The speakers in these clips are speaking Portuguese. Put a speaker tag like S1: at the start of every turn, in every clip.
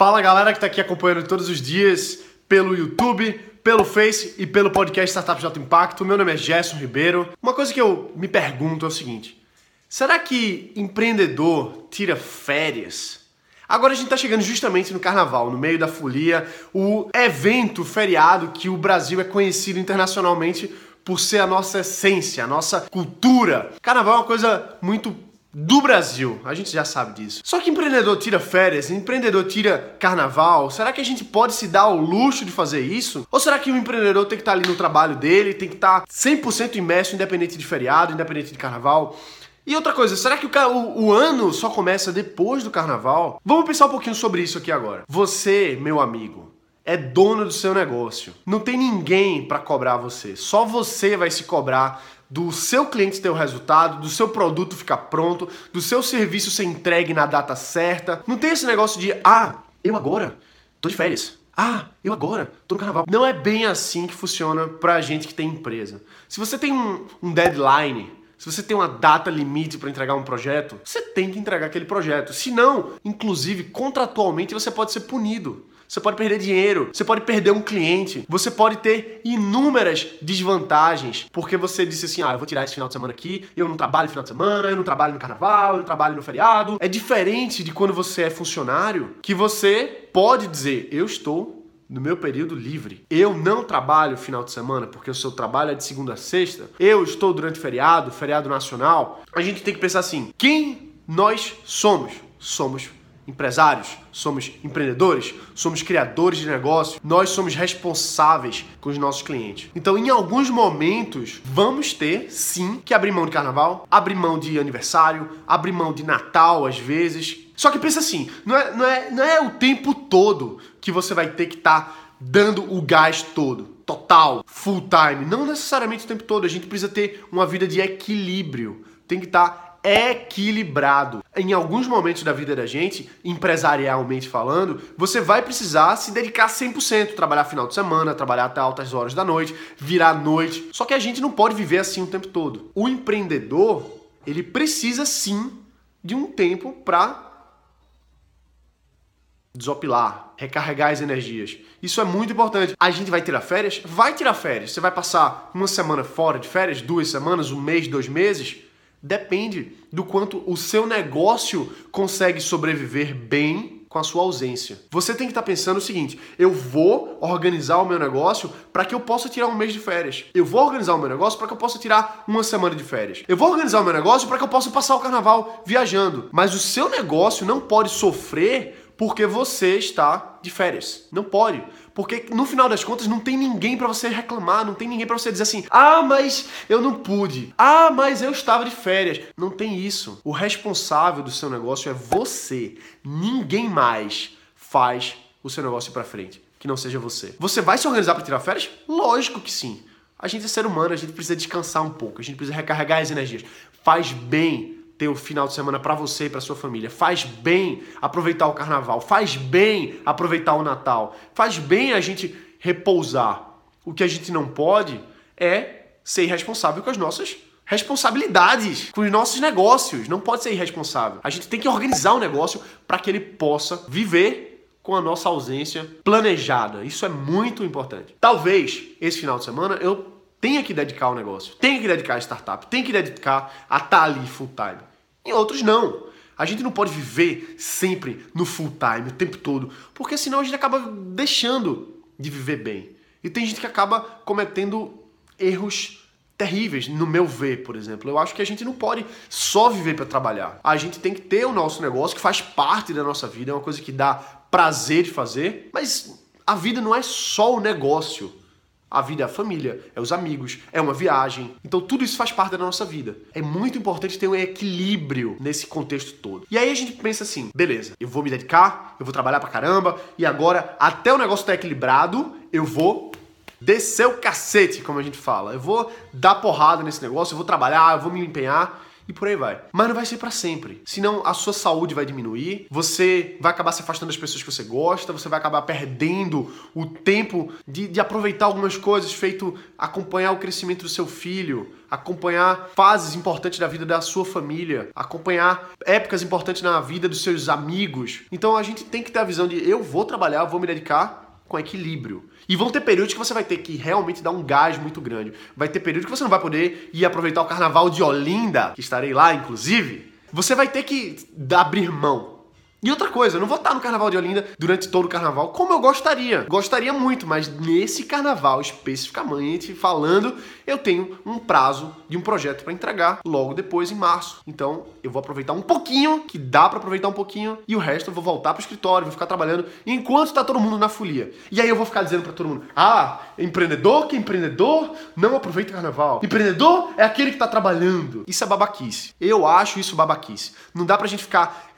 S1: Fala galera que está aqui acompanhando todos os dias pelo YouTube, pelo Face e pelo podcast Startup de Alto Impacto. Meu nome é Gerson Ribeiro. Uma coisa que eu me pergunto é o seguinte: será que empreendedor tira férias? Agora a gente está chegando justamente no carnaval, no meio da folia, o evento feriado que o Brasil é conhecido internacionalmente por ser a nossa essência, a nossa cultura. Carnaval é uma coisa muito do Brasil. A gente já sabe disso. Só que empreendedor tira férias, empreendedor tira carnaval. Será que a gente pode se dar o luxo de fazer isso? Ou será que o empreendedor tem que estar ali no trabalho dele, tem que estar 100% imerso, independente de feriado, independente de carnaval? E outra coisa, será que o, o, o, ano só começa depois do carnaval? Vamos pensar um pouquinho sobre isso aqui agora. Você, meu amigo, é dono do seu negócio. Não tem ninguém para cobrar você. Só você vai se cobrar do seu cliente ter o resultado, do seu produto ficar pronto, do seu serviço ser entregue na data certa. Não tem esse negócio de, ah, eu agora tô de férias. Ah, eu agora tô no carnaval. Não é bem assim que funciona pra gente que tem empresa. Se você tem um, um deadline, se você tem uma data limite para entregar um projeto, você tem que entregar aquele projeto. Se não, inclusive contratualmente você pode ser punido você pode perder dinheiro, você pode perder um cliente, você pode ter inúmeras desvantagens, porque você disse assim: ah, eu vou tirar esse final de semana aqui, eu não trabalho no final de semana, eu não trabalho no carnaval, eu não trabalho no feriado. É diferente de quando você é funcionário, que você pode dizer: eu estou no meu período livre. Eu não trabalho final de semana, porque o seu trabalho é de segunda a sexta. Eu estou durante feriado, feriado nacional. A gente tem que pensar assim: quem nós somos? Somos empresários, somos empreendedores, somos criadores de negócio, nós somos responsáveis com os nossos clientes. Então, em alguns momentos, vamos ter sim que abrir mão de carnaval, abrir mão de aniversário, abrir mão de Natal às vezes. Só que pensa assim, não é, não é, não é o tempo todo que você vai ter que estar tá dando o gás todo total, full time. Não necessariamente o tempo todo. A gente precisa ter uma vida de equilíbrio. Tem que estar tá equilibrado. Em alguns momentos da vida da gente, empresarialmente falando, você vai precisar se dedicar 100%, trabalhar final de semana, trabalhar até altas horas da noite, virar noite. Só que a gente não pode viver assim o tempo todo. O empreendedor, ele precisa sim de um tempo para desopilar, recarregar as energias. Isso é muito importante. A gente vai tirar férias? Vai tirar férias. Você vai passar uma semana fora de férias, duas semanas, um mês, dois meses? Depende do quanto o seu negócio consegue sobreviver bem com a sua ausência. Você tem que estar tá pensando o seguinte: eu vou organizar o meu negócio para que eu possa tirar um mês de férias. Eu vou organizar o meu negócio para que eu possa tirar uma semana de férias. Eu vou organizar o meu negócio para que eu possa passar o carnaval viajando. Mas o seu negócio não pode sofrer porque você está de férias. Não pode. Porque no final das contas não tem ninguém para você reclamar, não tem ninguém para você dizer assim: "Ah, mas eu não pude. Ah, mas eu estava de férias". Não tem isso. O responsável do seu negócio é você. Ninguém mais faz o seu negócio para frente que não seja você. Você vai se organizar para tirar férias? Lógico que sim. A gente é ser humano, a gente precisa descansar um pouco, a gente precisa recarregar as energias. Faz bem ter o final de semana para você e para sua família. Faz bem aproveitar o carnaval, faz bem aproveitar o Natal, faz bem a gente repousar. O que a gente não pode é ser irresponsável com as nossas responsabilidades, com os nossos negócios. Não pode ser irresponsável. A gente tem que organizar o negócio para que ele possa viver com a nossa ausência planejada. Isso é muito importante. Talvez esse final de semana eu tenha que dedicar ao negócio, tenha que dedicar à startup, tenha que dedicar a estar tá ali full time. Outros, não. A gente não pode viver sempre no full time, o tempo todo, porque senão a gente acaba deixando de viver bem. E tem gente que acaba cometendo erros terríveis, no meu ver, por exemplo. Eu acho que a gente não pode só viver para trabalhar. A gente tem que ter o nosso negócio que faz parte da nossa vida, é uma coisa que dá prazer de fazer, mas a vida não é só o negócio. A vida é a família, é os amigos, é uma viagem. Então tudo isso faz parte da nossa vida. É muito importante ter um equilíbrio nesse contexto todo. E aí a gente pensa assim: beleza, eu vou me dedicar, eu vou trabalhar pra caramba, e agora, até o negócio estar tá equilibrado, eu vou descer o cacete, como a gente fala. Eu vou dar porrada nesse negócio, eu vou trabalhar, eu vou me empenhar. E por aí vai. Mas não vai ser para sempre. Senão a sua saúde vai diminuir, você vai acabar se afastando das pessoas que você gosta, você vai acabar perdendo o tempo de, de aproveitar algumas coisas, feito acompanhar o crescimento do seu filho, acompanhar fases importantes da vida da sua família, acompanhar épocas importantes na vida dos seus amigos. Então a gente tem que ter a visão de eu vou trabalhar, vou me dedicar com equilíbrio. E vão ter períodos que você vai ter que realmente dar um gás muito grande. Vai ter períodos que você não vai poder ir aproveitar o carnaval de Olinda, que estarei lá inclusive. Você vai ter que abrir mão. E outra coisa, eu não vou estar no Carnaval de Olinda durante todo o carnaval como eu gostaria. Gostaria muito, mas nesse carnaval especificamente falando, eu tenho um prazo de um projeto para entregar logo depois em março. Então, eu vou aproveitar um pouquinho, que dá para aproveitar um pouquinho, e o resto eu vou voltar pro escritório, vou ficar trabalhando enquanto tá todo mundo na folia. E aí eu vou ficar dizendo para todo mundo: "Ah, empreendedor que é empreendedor não aproveita o carnaval. Empreendedor é aquele que tá trabalhando". Isso é babaquice. Eu acho isso babaquice. Não dá pra gente ficar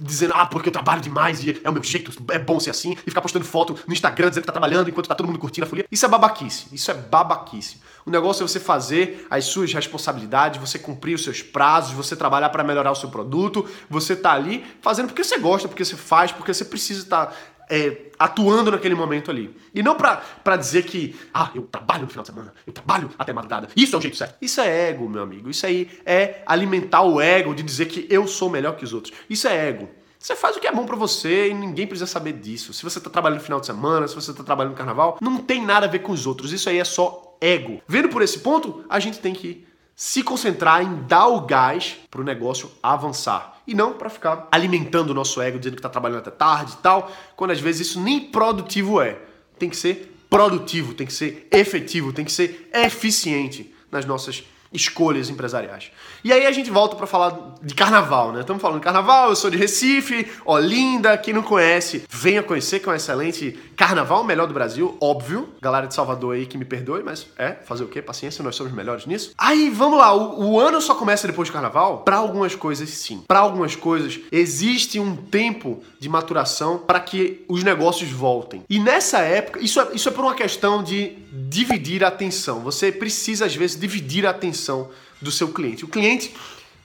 S1: dizendo, ah, porque eu trabalho demais e é o meu jeito, é bom ser assim, e ficar postando foto no Instagram dizendo que tá trabalhando enquanto tá todo mundo curtindo a folia. Isso é babaquice, isso é babaquice. O negócio é você fazer as suas responsabilidades, você cumprir os seus prazos, você trabalhar para melhorar o seu produto, você tá ali fazendo porque você gosta, porque você faz, porque você precisa estar tá é, atuando naquele momento ali. E não pra dizer que, ah, eu trabalho no final de semana, eu trabalho até madrugada. Isso é o jeito certo. Isso é ego, meu amigo. Isso aí é alimentar o ego de dizer que eu sou melhor que os outros. Isso é ego. Você faz o que é bom para você e ninguém precisa saber disso. Se você tá trabalhando no final de semana, se você tá trabalhando no carnaval, não tem nada a ver com os outros. Isso aí é só ego. Vendo por esse ponto, a gente tem que se concentrar em dar o gás para o negócio avançar. E não para ficar alimentando o nosso ego, dizendo que está trabalhando até tarde e tal, quando às vezes isso nem produtivo é. Tem que ser produtivo, tem que ser efetivo, tem que ser eficiente nas nossas escolhas empresariais. E aí a gente volta para falar de carnaval, né? Estamos falando de carnaval, eu sou de Recife, Olinda, quem não conhece, venha conhecer que é um excelente carnaval, melhor do Brasil, óbvio. Galera de Salvador aí que me perdoe, mas é, fazer o quê? Paciência, nós somos melhores nisso. Aí, vamos lá, o, o ano só começa depois do carnaval? Para algumas coisas sim. Para algumas coisas existe um tempo de maturação para que os negócios voltem. E nessa época, isso é, isso é por uma questão de dividir a atenção. Você precisa às vezes dividir a atenção do seu cliente. O cliente,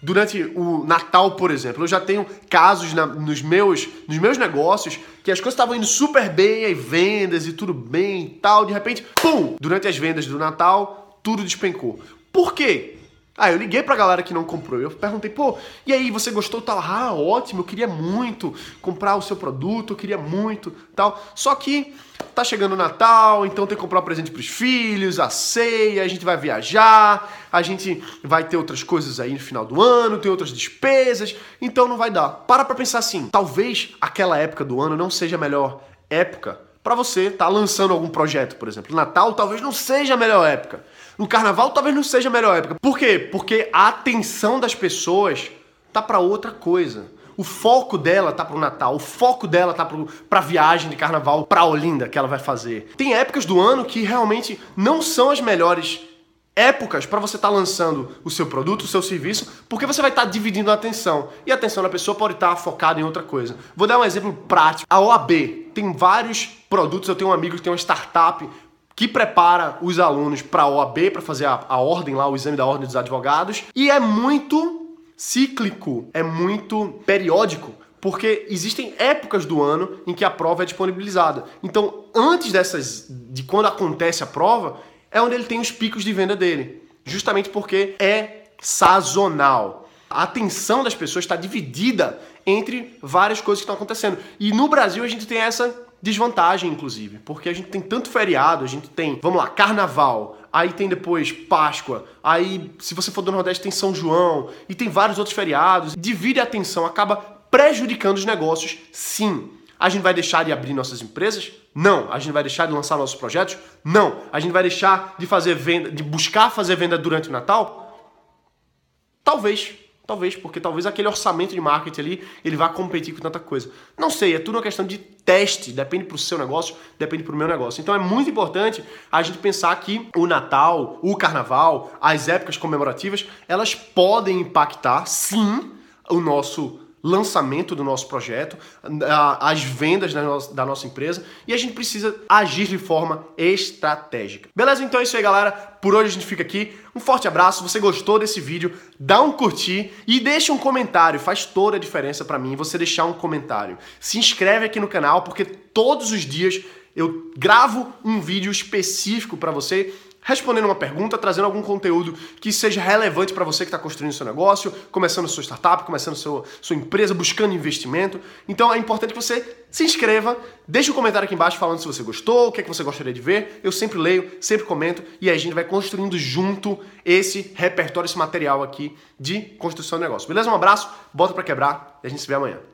S1: durante o Natal, por exemplo, eu já tenho casos na, nos, meus, nos meus negócios que as coisas estavam indo super bem, aí vendas e tudo bem e tal, de repente, pum! Durante as vendas do Natal, tudo despencou. Por quê? Ah, eu liguei pra galera que não comprou. Eu perguntei, pô, e aí, você gostou tal? Ah, ótimo, eu queria muito comprar o seu produto, eu queria muito tal. Só que tá chegando o Natal, então tem que comprar um presente pros filhos, a ceia, a gente vai viajar, a gente vai ter outras coisas aí no final do ano, tem outras despesas, então não vai dar. Para pra pensar assim, talvez aquela época do ano não seja a melhor época para você estar tá lançando algum projeto, por exemplo. Natal talvez não seja a melhor época. No carnaval talvez não seja a melhor época. Por quê? Porque a atenção das pessoas tá para outra coisa. O foco dela tá pro Natal, o foco dela tá pro, pra viagem de carnaval pra Olinda que ela vai fazer. Tem épocas do ano que realmente não são as melhores épocas para você estar tá lançando o seu produto, o seu serviço, porque você vai estar tá dividindo a atenção. E a atenção da pessoa pode estar tá focada em outra coisa. Vou dar um exemplo prático. A OAB tem vários produtos, eu tenho um amigo que tem uma startup que prepara os alunos para a OAB, para fazer a, a ordem lá, o exame da ordem dos advogados, e é muito cíclico, é muito periódico, porque existem épocas do ano em que a prova é disponibilizada. Então, antes dessas, de quando acontece a prova, é onde ele tem os picos de venda dele, justamente porque é sazonal. A atenção das pessoas está dividida entre várias coisas que estão acontecendo. E no Brasil a gente tem essa desvantagem, inclusive, porque a gente tem tanto feriado, a gente tem, vamos lá, carnaval, aí tem depois Páscoa, aí se você for do Nordeste tem São João, e tem vários outros feriados. Divide a atenção, acaba prejudicando os negócios, sim. A gente vai deixar de abrir nossas empresas? Não. A gente vai deixar de lançar nossos projetos? Não. A gente vai deixar de fazer venda, de buscar fazer venda durante o Natal? Talvez. Talvez, porque talvez aquele orçamento de marketing ali, ele vá competir com tanta coisa. Não sei, é tudo uma questão de teste, depende pro seu negócio, depende pro meu negócio. Então é muito importante a gente pensar que o Natal, o Carnaval, as épocas comemorativas, elas podem impactar, sim, o nosso lançamento do nosso projeto, as vendas da nossa empresa e a gente precisa agir de forma estratégica. Beleza? Então é isso aí, galera. Por hoje a gente fica aqui. Um forte abraço. Se você gostou desse vídeo, dá um curtir e deixa um comentário. Faz toda a diferença para mim você deixar um comentário. Se inscreve aqui no canal porque todos os dias eu gravo um vídeo específico para você respondendo uma pergunta, trazendo algum conteúdo que seja relevante para você que está construindo seu negócio, começando sua startup, começando sua, sua empresa, buscando investimento. Então é importante que você se inscreva, deixe um comentário aqui embaixo falando se você gostou, o que é que você gostaria de ver. Eu sempre leio, sempre comento e a gente vai construindo junto esse repertório, esse material aqui de construção de negócio. Beleza? Um abraço, bota para quebrar e a gente se vê amanhã.